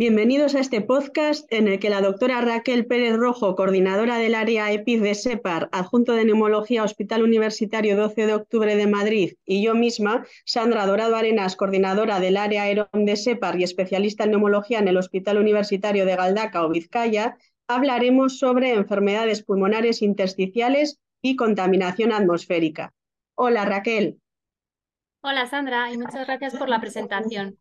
Bienvenidos a este podcast en el que la doctora Raquel Pérez Rojo, coordinadora del área EPID de SEPAR, adjunto de Neumología Hospital Universitario 12 de Octubre de Madrid, y yo misma, Sandra Dorado Arenas, coordinadora del área AEROM de SEPAR y especialista en neumología en el Hospital Universitario de Galdaca o Vizcaya, hablaremos sobre enfermedades pulmonares intersticiales y contaminación atmosférica. Hola Raquel. Hola Sandra y muchas gracias por la presentación.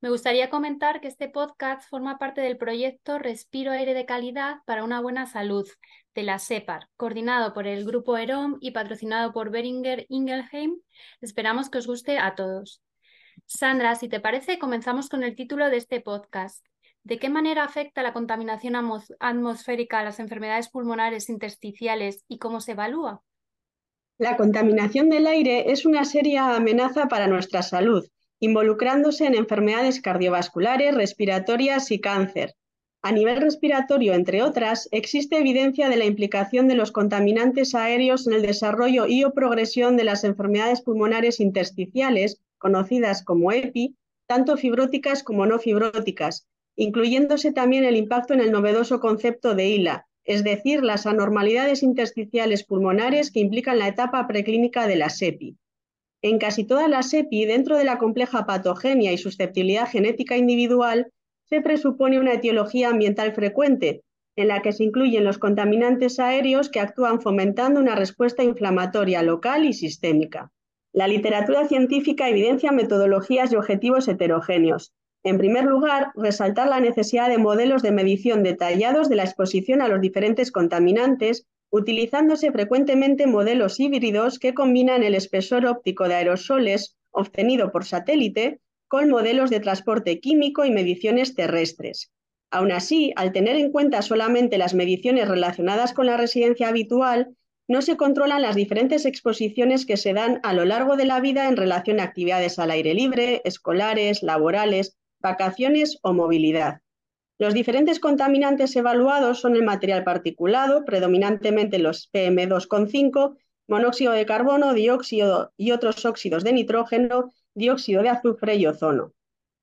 Me gustaría comentar que este podcast forma parte del proyecto Respiro Aire de Calidad para una Buena Salud de la SEPAR, coordinado por el Grupo EROM y patrocinado por Beringer Ingelheim. Esperamos que os guste a todos. Sandra, si te parece, comenzamos con el título de este podcast. ¿De qué manera afecta la contaminación atmosférica a las enfermedades pulmonares intersticiales y cómo se evalúa? La contaminación del aire es una seria amenaza para nuestra salud involucrándose en enfermedades cardiovasculares, respiratorias y cáncer. A nivel respiratorio, entre otras, existe evidencia de la implicación de los contaminantes aéreos en el desarrollo y o progresión de las enfermedades pulmonares intersticiales, conocidas como EPI, tanto fibróticas como no fibróticas, incluyéndose también el impacto en el novedoso concepto de ILA, es decir, las anormalidades intersticiales pulmonares que implican la etapa preclínica de la SEPI. En casi todas las EPI, dentro de la compleja patogenia y susceptibilidad genética individual, se presupone una etiología ambiental frecuente, en la que se incluyen los contaminantes aéreos que actúan fomentando una respuesta inflamatoria local y sistémica. La literatura científica evidencia metodologías y objetivos heterogéneos. En primer lugar, resaltar la necesidad de modelos de medición detallados de la exposición a los diferentes contaminantes utilizándose frecuentemente modelos híbridos que combinan el espesor óptico de aerosoles obtenido por satélite con modelos de transporte químico y mediciones terrestres. Aún así, al tener en cuenta solamente las mediciones relacionadas con la residencia habitual, no se controlan las diferentes exposiciones que se dan a lo largo de la vida en relación a actividades al aire libre, escolares, laborales, vacaciones o movilidad. Los diferentes contaminantes evaluados son el material particulado, predominantemente los PM2,5, monóxido de carbono, dióxido y otros óxidos de nitrógeno, dióxido de azufre y ozono.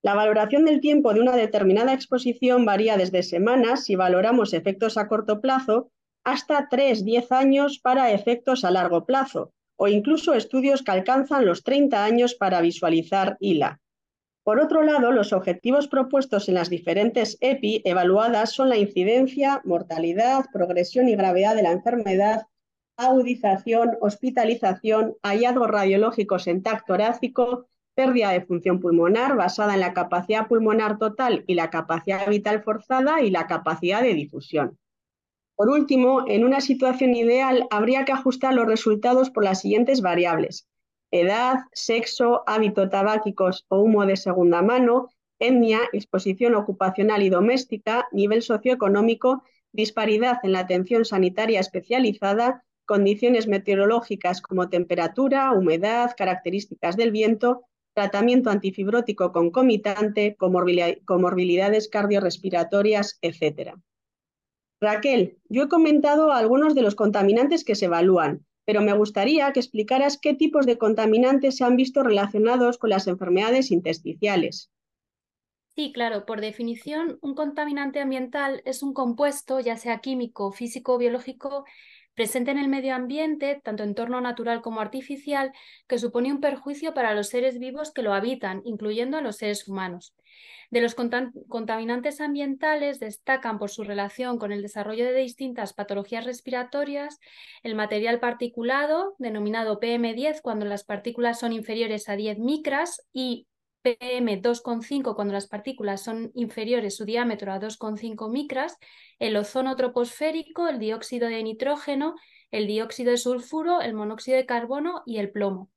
La valoración del tiempo de una determinada exposición varía desde semanas si valoramos efectos a corto plazo hasta 3-10 años para efectos a largo plazo o incluso estudios que alcanzan los 30 años para visualizar ILA. Por otro lado, los objetivos propuestos en las diferentes EPI evaluadas son la incidencia, mortalidad, progresión y gravedad de la enfermedad, agudización, hospitalización, hallazgos radiológicos en tacto torácico, pérdida de función pulmonar basada en la capacidad pulmonar total y la capacidad vital forzada y la capacidad de difusión. Por último, en una situación ideal habría que ajustar los resultados por las siguientes variables edad, sexo, hábito tabáquicos o humo de segunda mano, etnia, exposición ocupacional y doméstica, nivel socioeconómico, disparidad en la atención sanitaria especializada, condiciones meteorológicas como temperatura, humedad, características del viento, tratamiento antifibrótico concomitante, comorbilidades cardiorrespiratorias, etc. Raquel, yo he comentado algunos de los contaminantes que se evalúan, pero me gustaría que explicaras qué tipos de contaminantes se han visto relacionados con las enfermedades intersticiales. Sí, claro, por definición, un contaminante ambiental es un compuesto, ya sea químico, físico o biológico, presente en el medio ambiente, tanto entorno natural como artificial, que supone un perjuicio para los seres vivos que lo habitan, incluyendo a los seres humanos. De los contaminantes ambientales destacan por su relación con el desarrollo de distintas patologías respiratorias el material particulado, denominado PM10 cuando las partículas son inferiores a 10 micras y PM2,5 cuando las partículas son inferiores su diámetro a 2,5 micras, el ozono troposférico, el dióxido de nitrógeno, el dióxido de sulfuro, el monóxido de carbono y el plomo.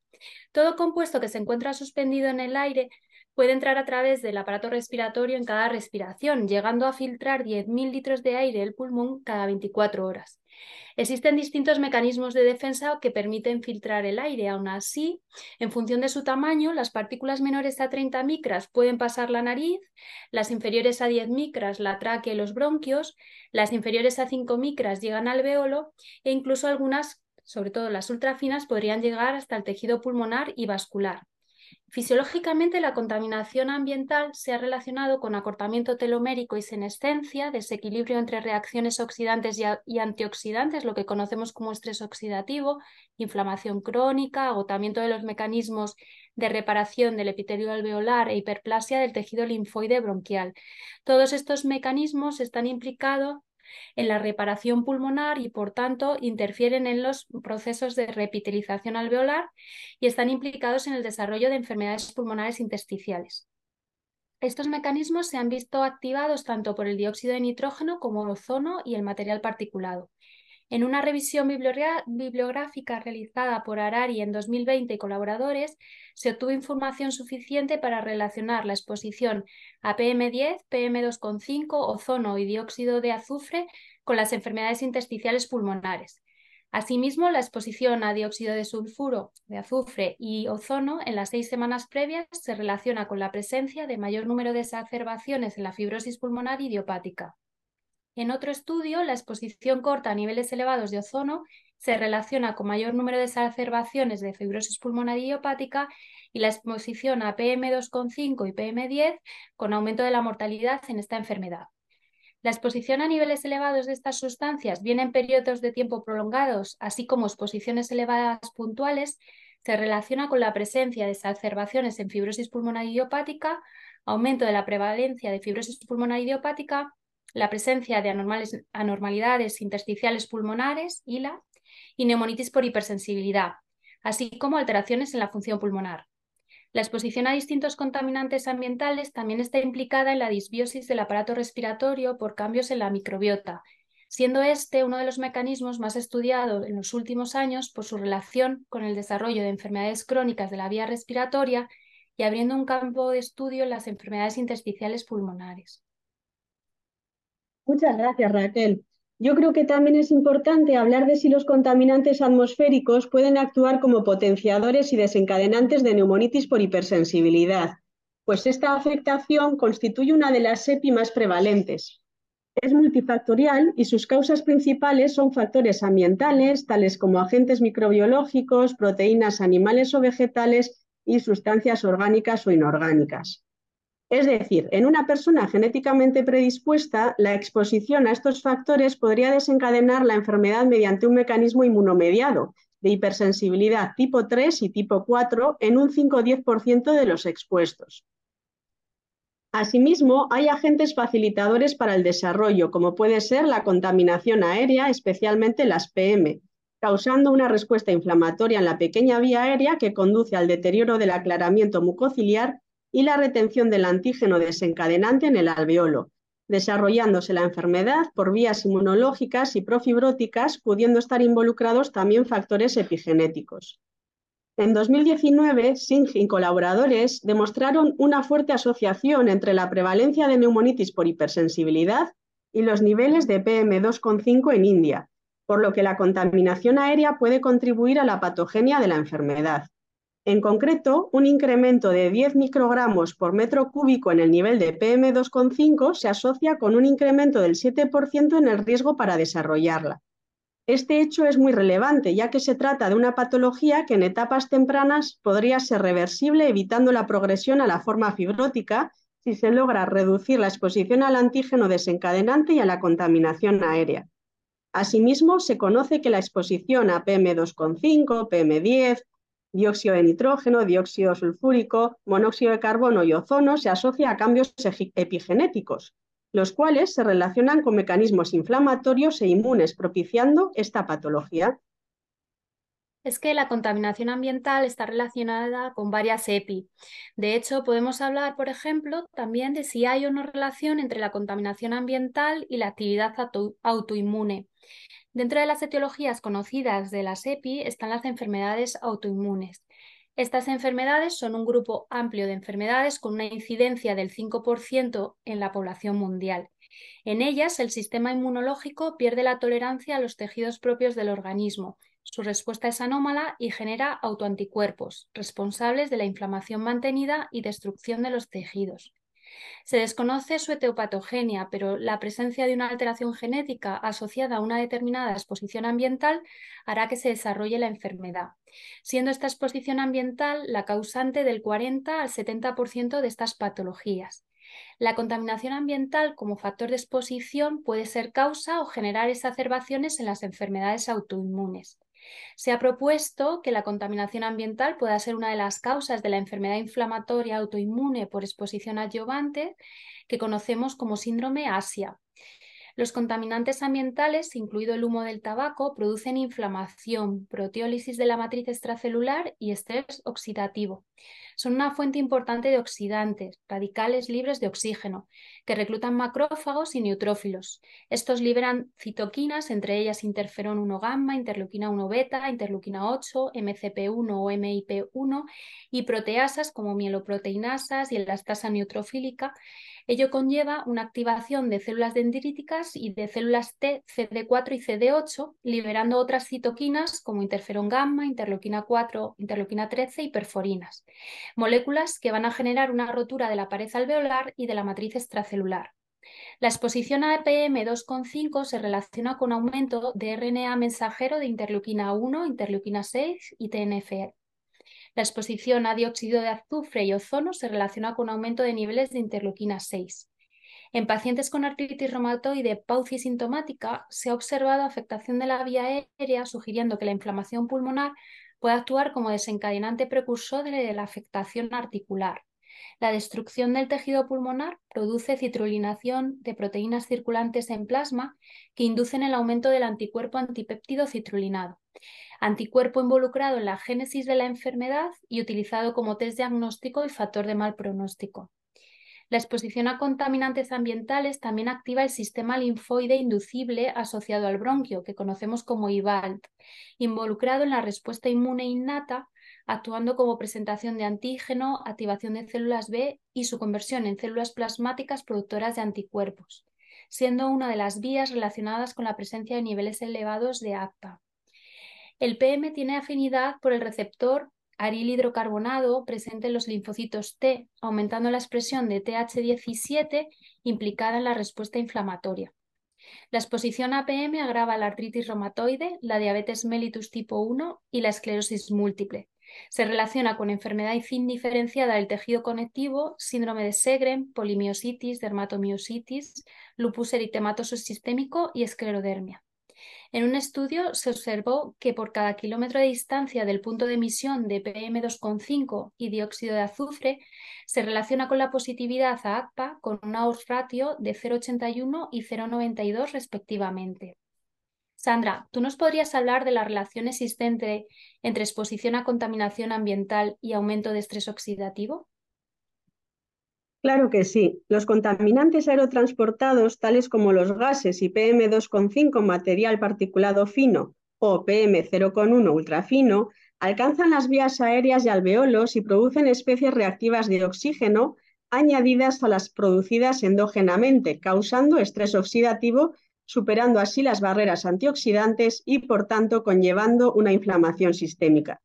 Todo compuesto que se encuentra suspendido en el aire puede entrar a través del aparato respiratorio en cada respiración, llegando a filtrar 10.000 litros de aire del pulmón cada 24 horas. Existen distintos mecanismos de defensa que permiten filtrar el aire. Aún así, en función de su tamaño, las partículas menores a 30 micras pueden pasar la nariz, las inferiores a 10 micras la tráquea y los bronquios, las inferiores a 5 micras llegan al alveolo e incluso algunas sobre todo las ultrafinas, podrían llegar hasta el tejido pulmonar y vascular. Fisiológicamente, la contaminación ambiental se ha relacionado con acortamiento telomérico y senescencia, desequilibrio entre reacciones oxidantes y, antioxidantes, lo que conocemos como estrés oxidativo, inflamación crónica, agotamiento de los mecanismos de reparación del epitelio alveolar e hiperplasia del tejido linfoide bronquial. Todos estos mecanismos están implicados en la reparación pulmonar y, por tanto, interfieren en los procesos de repitelización alveolar y están implicados en el desarrollo de enfermedades pulmonares intersticiales. Estos mecanismos se han visto activados tanto por el dióxido de nitrógeno como el ozono y el material particulado. En una revisión bibliográfica realizada por Arari en 2020 y colaboradores, se obtuvo información suficiente para relacionar la exposición a PM10, PM2,5, ozono y dióxido de azufre con las enfermedades intersticiales pulmonares. Asimismo, la exposición a dióxido de sulfuro, de azufre y ozono en las seis semanas previas se relaciona con la presencia de mayor número de exacerbaciones en la fibrosis pulmonar idiopática. En otro estudio, la exposición corta a niveles elevados de ozono se relaciona con mayor número de exacerbaciones de fibrosis pulmonar idiopática y la exposición a PM2,5 y PM10 con aumento de la mortalidad en esta enfermedad. La exposición a niveles elevados de estas sustancias, bien en periodos de tiempo prolongados, así como exposiciones elevadas puntuales, se relaciona con la presencia de exacerbaciones en fibrosis pulmonar idiopática, aumento de la prevalencia de fibrosis pulmonar idiopática, la presencia de anormalidades intersticiales pulmonares, ILA, y neumonitis por hipersensibilidad, así como alteraciones en la función pulmonar. La exposición a distintos contaminantes ambientales también está implicada en la disbiosis del aparato respiratorio por cambios en la microbiota, siendo este uno de los mecanismos más estudiados en los últimos años por su relación con el desarrollo de enfermedades crónicas de la vía respiratoria y abriendo un campo de estudio en las enfermedades intersticiales pulmonares. Muchas gracias, Raquel. Yo creo que también es importante hablar de si los contaminantes atmosféricos pueden actuar como potenciadores y desencadenantes de neumonitis por hipersensibilidad, pues esta afectación constituye una de las EPI más prevalentes. Es multifactorial y sus causas principales son factores ambientales, tales como agentes microbiológicos, proteínas animales o vegetales y sustancias orgánicas o inorgánicas. Es decir, en una persona genéticamente predispuesta, la exposición a estos factores podría desencadenar la enfermedad mediante un mecanismo inmunomediado de hipersensibilidad tipo 3 y tipo 4 en un 5 o 10% de los expuestos. Asimismo, hay agentes facilitadores para el desarrollo, como puede ser la contaminación aérea, especialmente las PM, causando una respuesta inflamatoria en la pequeña vía aérea que conduce al deterioro del aclaramiento mucociliar y la retención del antígeno desencadenante en el alveolo, desarrollándose la enfermedad por vías inmunológicas y profibróticas, pudiendo estar involucrados también factores epigenéticos. En 2019, Singh y colaboradores demostraron una fuerte asociación entre la prevalencia de neumonitis por hipersensibilidad y los niveles de PM2,5 en India, por lo que la contaminación aérea puede contribuir a la patogenia de la enfermedad. En concreto, un incremento de 10 microgramos por metro cúbico en el nivel de PM2,5 se asocia con un incremento del 7% en el riesgo para desarrollarla. Este hecho es muy relevante, ya que se trata de una patología que en etapas tempranas podría ser reversible evitando la progresión a la forma fibrótica si se logra reducir la exposición al antígeno desencadenante y a la contaminación aérea. Asimismo, se conoce que la exposición a PM2,5, PM10, dióxido de nitrógeno, dióxido sulfúrico, monóxido de carbono y ozono se asocia a cambios epigenéticos, los cuales se relacionan con mecanismos inflamatorios e inmunes, propiciando esta patología. Es que la contaminación ambiental está relacionada con varias EPI. De hecho, podemos hablar, por ejemplo, también de si hay una relación entre la contaminación ambiental y la actividad autoinmune. Dentro de las etiologías conocidas de la SEPI están las enfermedades autoinmunes. Estas enfermedades son un grupo amplio de enfermedades con una incidencia del 5% en la población mundial. En ellas, el sistema inmunológico pierde la tolerancia a los tejidos propios del organismo. Su respuesta es anómala y genera autoanticuerpos, responsables de la inflamación mantenida y destrucción de los tejidos. Se desconoce su etiopatogenia, pero la presencia de una alteración genética asociada a una determinada exposición ambiental hará que se desarrolle la enfermedad, siendo esta exposición ambiental la causante del 40 al 70% de estas patologías. La contaminación ambiental como factor de exposición puede ser causa o generar exacerbaciones en las enfermedades autoinmunes. Se ha propuesto que la contaminación ambiental pueda ser una de las causas de la enfermedad inflamatoria autoinmune por exposición adyuvante que conocemos como síndrome ASIA. Los contaminantes ambientales, incluido el humo del tabaco, producen inflamación, proteólisis de la matriz extracelular y estrés oxidativo. Son una fuente importante de oxidantes, radicales libres de oxígeno, que reclutan macrófagos y neutrófilos. Estos liberan citoquinas, entre ellas interferón 1 gamma, interleuquina 1 beta, interleuquina 8, MCP1 o MIP1 y proteasas como mieloproteinasas y elastasa neutrofílica, Ello conlleva una activación de células dendríticas y de células T, CD4 y CD8, liberando otras citoquinas como interferón gamma, interleuquina 4, interleuquina 13 y perforinas, moléculas que van a generar una rotura de la pared alveolar y de la matriz extracelular. La exposición a EPM2,5 se relaciona con aumento de RNA mensajero de interleuquina 1, interleuquina 6 y TNF. La exposición a dióxido de azufre y ozono se relaciona con aumento de niveles de interleuquina 6. En pacientes con artritis reumatoide paucisintomática se ha observado afectación de la vía aérea, sugiriendo que la inflamación pulmonar puede actuar como desencadenante precursor de la afectación articular. La destrucción del tejido pulmonar produce citrulinación de proteínas circulantes en plasma que inducen el aumento del anticuerpo antipéptido citrulinado anticuerpo involucrado en la génesis de la enfermedad y utilizado como test diagnóstico y factor de mal pronóstico. La exposición a contaminantes ambientales también activa el sistema linfoide inducible asociado al bronquio, que conocemos como IVALT, involucrado en la respuesta inmune innata, actuando como presentación de antígeno, activación de células B y su conversión en células plasmáticas productoras de anticuerpos, siendo una de las vías relacionadas con la presencia de niveles elevados de ACPA. El PM tiene afinidad por el receptor aril hidrocarbonado presente en los linfocitos T, aumentando la expresión de TH17 implicada en la respuesta inflamatoria. La exposición a PM agrava la artritis reumatoide, la diabetes mellitus tipo 1 y la esclerosis múltiple. Se relaciona con enfermedad indiferenciada del tejido conectivo, síndrome de Segren, polimiositis, dermatomiositis, lupus eritematoso sistémico y esclerodermia. En un estudio se observó que por cada kilómetro de distancia del punto de emisión de PM2,5 y dióxido de azufre se relaciona con la positividad a ACPA con una odds ratio de 0,81 y 0,92 respectivamente. Sandra, ¿tú nos podrías hablar de la relación existente entre exposición a contaminación ambiental y aumento de estrés oxidativo? Claro que sí. Los contaminantes aerotransportados, tales como los gases y PM2,5 material particulado fino o PM0,1 ultrafino, alcanzan las vías aéreas y alveolos y producen especies reactivas de oxígeno añadidas a las producidas endógenamente, causando estrés oxidativo, superando así las barreras antioxidantes y, por tanto, conllevando una inflamación sistémica.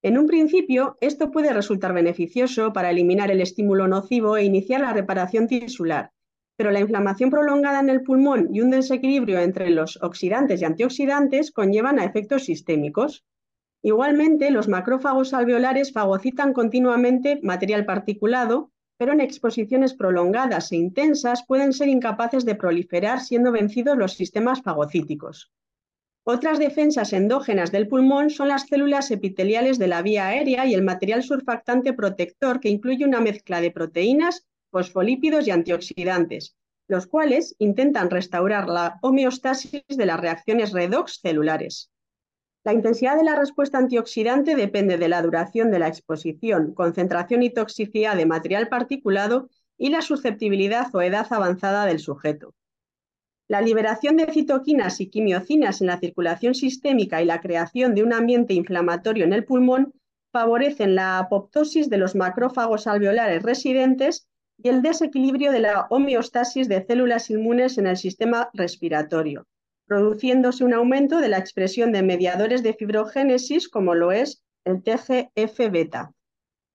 En un principio, esto puede resultar beneficioso para eliminar el estímulo nocivo e iniciar la reparación tisular, pero la inflamación prolongada en el pulmón y un desequilibrio entre los oxidantes y antioxidantes conllevan a efectos sistémicos. Igualmente, los macrófagos alveolares fagocitan continuamente material particulado, pero en exposiciones prolongadas e intensas pueden ser incapaces de proliferar siendo vencidos los sistemas fagocíticos. Otras defensas endógenas del pulmón son las células epiteliales de la vía aérea y el material surfactante protector que incluye una mezcla de proteínas, fosfolípidos y antioxidantes, los cuales intentan restaurar la homeostasis de las reacciones redox celulares. La intensidad de la respuesta antioxidante depende de la duración de la exposición, concentración y toxicidad de material particulado y la susceptibilidad o edad avanzada del sujeto. La liberación de citoquinas y quimiocinas en la circulación sistémica y la creación de un ambiente inflamatorio en el pulmón favorecen la apoptosis de los macrófagos alveolares residentes y el desequilibrio de la homeostasis de células inmunes en el sistema respiratorio, produciéndose un aumento de la expresión de mediadores de fibrogénesis como lo es el TGF-beta.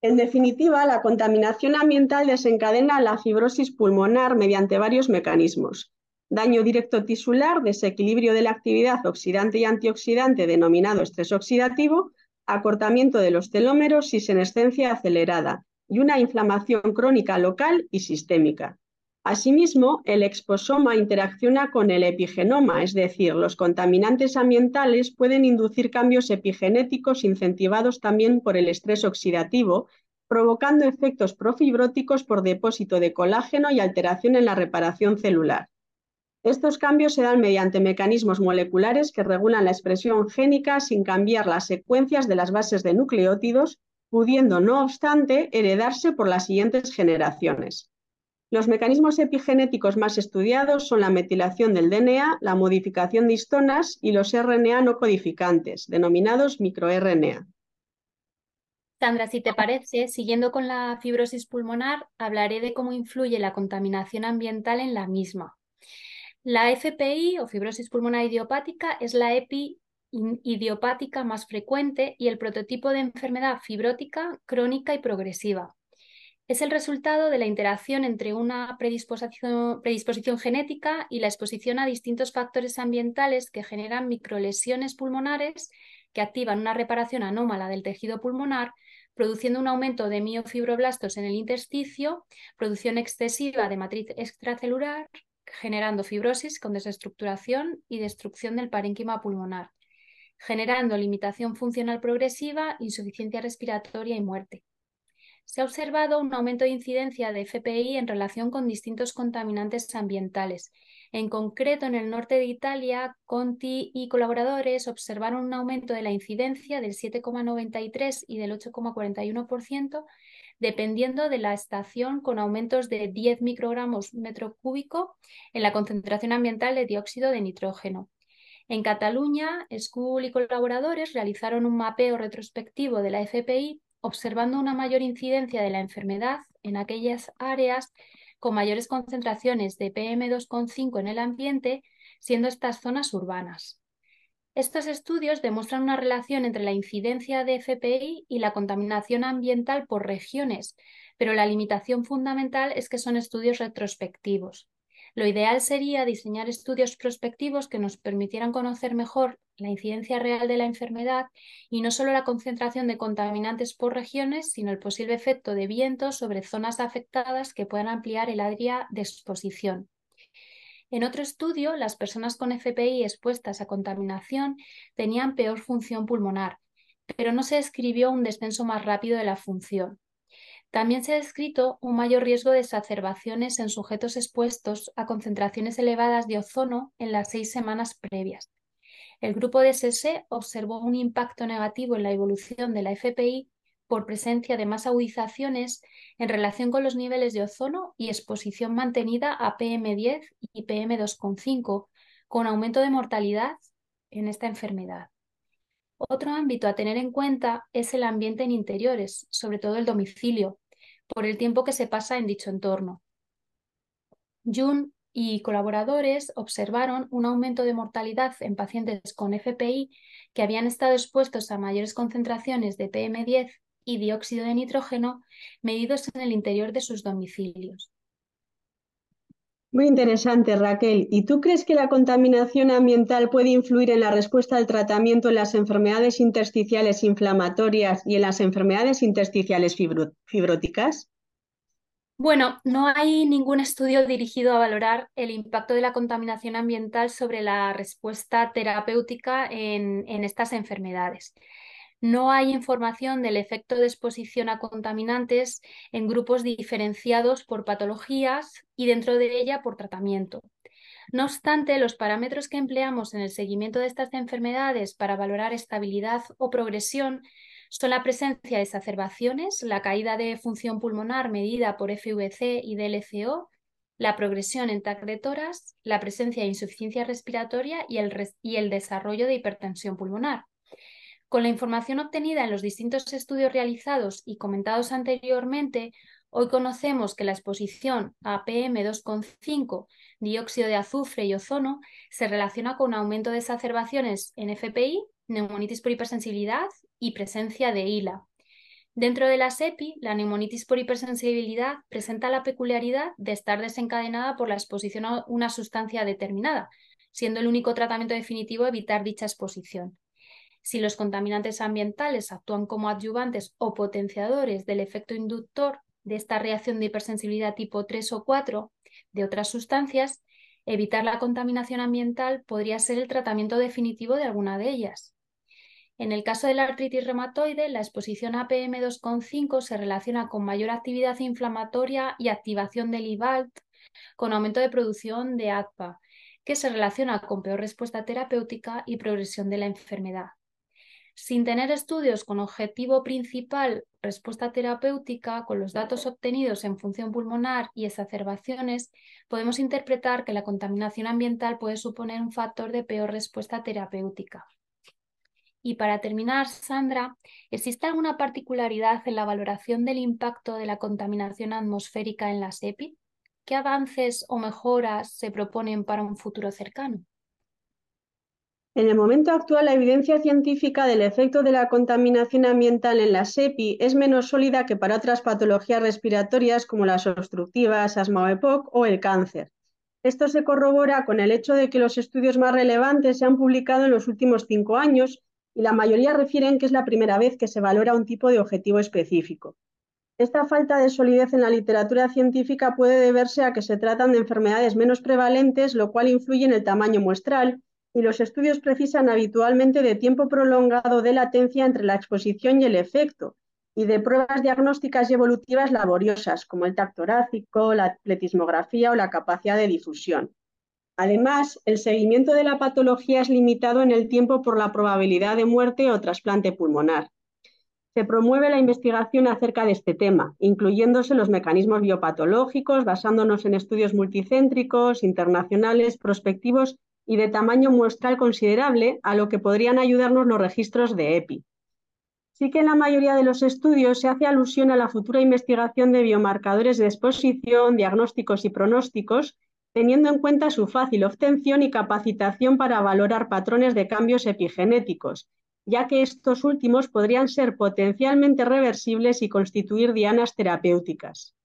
En definitiva, la contaminación ambiental desencadena la fibrosis pulmonar mediante varios mecanismos. Daño directo tisular, desequilibrio de la actividad oxidante y antioxidante denominado estrés oxidativo, acortamiento de los telómeros y senescencia acelerada, y una inflamación crónica local y sistémica. Asimismo, el exposoma interacciona con el epigenoma, es decir, los contaminantes ambientales pueden inducir cambios epigenéticos incentivados también por el estrés oxidativo, provocando efectos profibróticos por depósito de colágeno y alteración en la reparación celular. Estos cambios se dan mediante mecanismos moleculares que regulan la expresión génica sin cambiar las secuencias de las bases de nucleótidos, pudiendo, no obstante, heredarse por las siguientes generaciones. Los mecanismos epigenéticos más estudiados son la metilación del DNA, la modificación de histonas y los RNA no codificantes, denominados microRNA. Sandra, si te parece, siguiendo con la fibrosis pulmonar, hablaré de cómo influye la contaminación ambiental en la misma. La FPI o fibrosis pulmonar idiopática es la EPI idiopática más frecuente y el prototipo de enfermedad fibrótica crónica y progresiva es el resultado de la interacción entre una predisposición, genética y la exposición a distintos factores ambientales que generan microlesiones pulmonares que activan una reparación anómala del tejido pulmonar, produciendo un aumento de miofibroblastos en el intersticio, producción excesiva de matriz extracelular, generando fibrosis con desestructuración y destrucción del parénquima pulmonar, generando limitación funcional progresiva, insuficiencia respiratoria y muerte se ha observado un aumento de incidencia de FPI en relación con distintos contaminantes ambientales. En concreto, en el norte de Italia, Conti y colaboradores observaron un aumento de la incidencia del 7,93 y del 8,41%, dependiendo de la estación, con aumentos de 10 microgramos metro cúbico en la concentración ambiental de dióxido de nitrógeno. En Cataluña, School y colaboradores realizaron un mapeo retrospectivo de la FPI observando una mayor incidencia de la enfermedad en aquellas áreas con mayores concentraciones de PM2,5 en el ambiente, siendo estas zonas urbanas. Estos estudios demuestran una relación entre la incidencia de FPI y la contaminación ambiental por regiones, pero la limitación fundamental es que son estudios retrospectivos. Lo ideal sería diseñar estudios prospectivos que nos permitieran conocer mejor la incidencia real de la enfermedad y no solo la concentración de contaminantes por regiones, sino el posible efecto de vientos sobre zonas afectadas que puedan ampliar el área de exposición. En otro estudio, las personas con FPI expuestas a contaminación tenían peor función pulmonar, pero no se describió un descenso más rápido de la función. También se ha descrito un mayor riesgo de exacerbaciones en sujetos expuestos a concentraciones elevadas de ozono en las seis semanas previas. El grupo de SS observó un impacto negativo en la evolución de la FPI por presencia de más agudizaciones en relación con los niveles de ozono y exposición mantenida a PM10 y PM2,5, con aumento de mortalidad en esta enfermedad. Otro ámbito a tener en cuenta es el ambiente en interiores, sobre todo el domicilio, por el tiempo que se pasa en dicho entorno. Jun y colaboradores observaron un aumento de mortalidad en pacientes con FPI que habían estado expuestos a mayores concentraciones de PM10 y dióxido de nitrógeno medidos en el interior de sus domicilios. Muy interesante, Raquel. ¿Y tú crees que la contaminación ambiental puede influir en la respuesta al tratamiento en las enfermedades intersticiales inflamatorias y en las enfermedades intersticiales fibróticas? Bueno, no hay ningún estudio dirigido a valorar el impacto de la contaminación ambiental sobre la respuesta terapéutica en, estas enfermedades. No hay información del efecto de exposición a contaminantes en grupos diferenciados por patologías y dentro de ella por tratamiento. No obstante, los parámetros que empleamos en el seguimiento de estas enfermedades para valorar estabilidad o progresión son la presencia de exacerbaciones, la caída de función pulmonar medida por FVC y DLCO, la progresión en TAC de toras, la presencia de insuficiencia respiratoria y el, y el desarrollo de hipertensión pulmonar. Con la información obtenida en los distintos estudios realizados y comentados anteriormente, hoy conocemos que la exposición a PM2,5, dióxido de azufre y ozono se relaciona con aumento de exacerbaciones en FPI, neumonitis por hipersensibilidad y presencia de ILA. Dentro de la SEPI, la neumonitis por hipersensibilidad presenta la peculiaridad de estar desencadenada por la exposición a una sustancia determinada, siendo el único tratamiento definitivo evitar dicha exposición. Si los contaminantes ambientales actúan como adyuvantes o potenciadores del efecto inductor de esta reacción de hipersensibilidad tipo 3 o 4 de otras sustancias, evitar la contaminación ambiental podría ser el tratamiento definitivo de alguna de ellas. En el caso de la artritis reumatoide, la exposición a PM2,5 se relaciona con mayor actividad inflamatoria y activación del IVALT, con aumento de producción de ACPA, que se relaciona con peor respuesta terapéutica y progresión de la enfermedad. Sin tener estudios con objetivo principal respuesta terapéutica, con los datos obtenidos en función pulmonar y exacerbaciones, podemos interpretar que la contaminación ambiental puede suponer un factor de peor respuesta terapéutica. Y para terminar, Sandra, ¿existe alguna particularidad en la valoración del impacto de la contaminación atmosférica en la SEPI? ¿Qué avances o mejoras se proponen para un futuro cercano? En el momento actual, la evidencia científica del efecto de la contaminación ambiental en la SEPI es menos sólida que para otras patologías respiratorias como las obstructivas, asma o EPOC o el cáncer. Esto se corrobora con el hecho de que los estudios más relevantes se han publicado en los últimos cinco años y la mayoría refieren que es la primera vez que se valora un tipo de objetivo específico. Esta falta de solidez en la literatura científica puede deberse a que se tratan de enfermedades menos prevalentes, lo cual influye en el tamaño muestral, y los estudios precisan habitualmente de tiempo prolongado de latencia entre la exposición y el efecto, y de pruebas diagnósticas y evolutivas laboriosas, como el tacto torácico, la pletismografía o la capacidad de difusión. Además, el seguimiento de la patología es limitado en el tiempo por la probabilidad de muerte o trasplante pulmonar. Se promueve la investigación acerca de este tema, incluyéndose los mecanismos biopatológicos, basándonos en estudios multicéntricos, internacionales, prospectivos y de tamaño muestral considerable, a lo que podrían ayudarnos los registros de EPI. Sí que en la mayoría de los estudios se hace alusión a la futura investigación de biomarcadores de exposición, diagnósticos y pronósticos teniendo en cuenta su fácil obtención y capacitación para valorar patrones de cambios epigenéticos, ya que estos últimos podrían ser potencialmente reversibles y constituir dianas terapéuticas.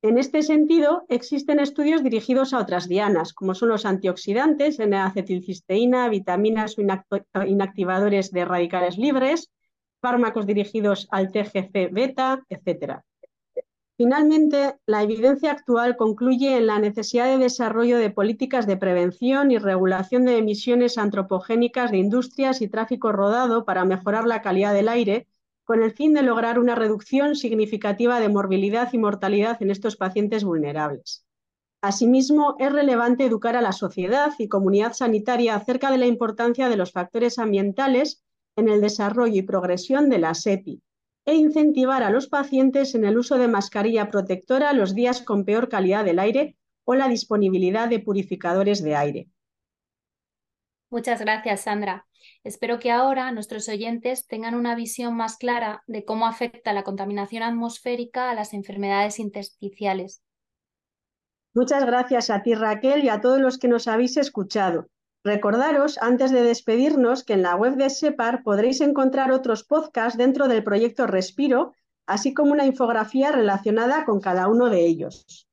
En este sentido, existen estudios dirigidos a otras dianas, como son los antioxidantes, N-acetilcisteína, vitaminas o inactivadores de radicales libres, fármacos dirigidos al TGC-beta, etc. Finalmente, la evidencia actual concluye en la necesidad de desarrollo de políticas de prevención y regulación de emisiones antropogénicas de industrias y tráfico rodado para mejorar la calidad del aire, con el fin de lograr una reducción significativa de morbilidad y mortalidad en estos pacientes vulnerables. Asimismo, es relevante educar a la sociedad y comunidad sanitaria acerca de la importancia de los factores ambientales en el desarrollo y progresión de la SEPI, e incentivar a los pacientes en el uso de mascarilla protectora los días con peor calidad del aire o la disponibilidad de purificadores de aire. Muchas gracias, Sandra. Espero que ahora nuestros oyentes tengan una visión más clara de cómo afecta la contaminación atmosférica a las enfermedades intersticiales. Muchas gracias a ti, Raquel, y a todos los que nos habéis escuchado. Recordaros, antes de despedirnos, que en la web de SEPAR podréis encontrar otros podcasts dentro del proyecto Respiro, así como una infografía relacionada con cada uno de ellos.